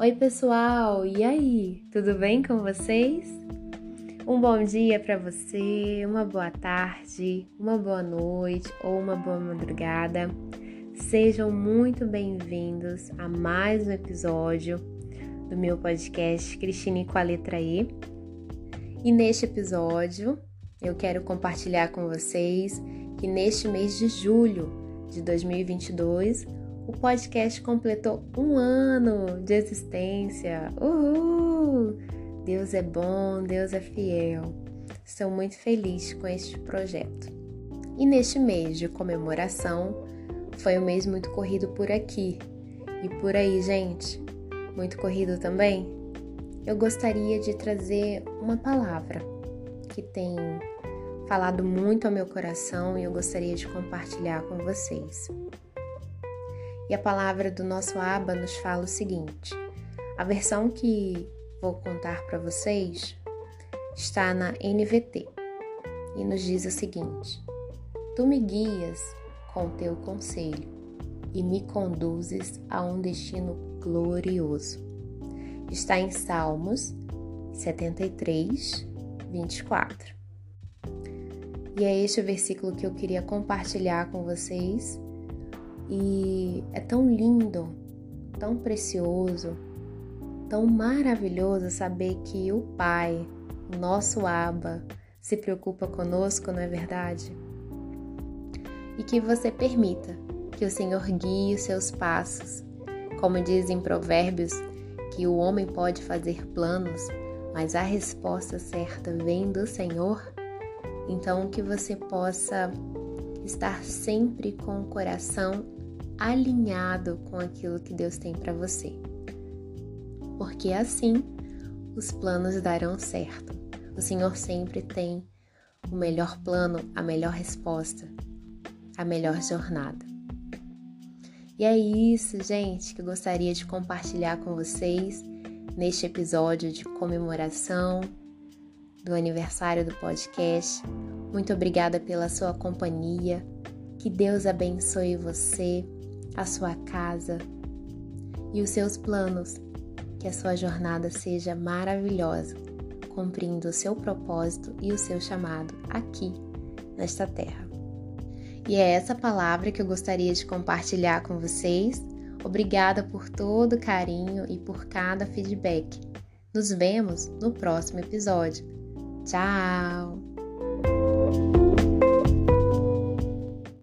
Oi, pessoal! E aí? Tudo bem com vocês? Um bom dia para você, uma boa tarde, uma boa noite ou uma boa madrugada. Sejam muito bem-vindos a mais um episódio do meu podcast Cristine com a letra E. E neste episódio, eu quero compartilhar com vocês que neste mês de julho de 2022, o podcast completou um ano de existência. Uhul! Deus é bom, Deus é fiel. Estou muito feliz com este projeto. E neste mês de comemoração, foi um mês muito corrido por aqui. E por aí, gente? Muito corrido também? Eu gostaria de trazer uma palavra que tem falado muito ao meu coração e eu gostaria de compartilhar com vocês. E a palavra do nosso Aba nos fala o seguinte: a versão que vou contar para vocês está na NVT e nos diz o seguinte: Tu me guias com teu conselho e me conduzes a um destino glorioso. Está em Salmos 73, 24. E é este o versículo que eu queria compartilhar com vocês. E é tão lindo, tão precioso, tão maravilhoso saber que o Pai, o nosso Abba, se preocupa conosco, não é verdade? E que você permita que o Senhor guie os seus passos. Como diz em Provérbios, que o homem pode fazer planos, mas a resposta certa vem do Senhor. Então, que você possa estar sempre com o coração alinhado com aquilo que Deus tem para você. Porque assim os planos darão certo. O Senhor sempre tem o melhor plano, a melhor resposta, a melhor jornada. E é isso, gente, que eu gostaria de compartilhar com vocês neste episódio de comemoração do aniversário do podcast. Muito obrigada pela sua companhia. Que Deus abençoe você, a sua casa e os seus planos. Que a sua jornada seja maravilhosa, cumprindo o seu propósito e o seu chamado aqui nesta terra. E é essa palavra que eu gostaria de compartilhar com vocês. Obrigada por todo o carinho e por cada feedback. Nos vemos no próximo episódio. Tchau!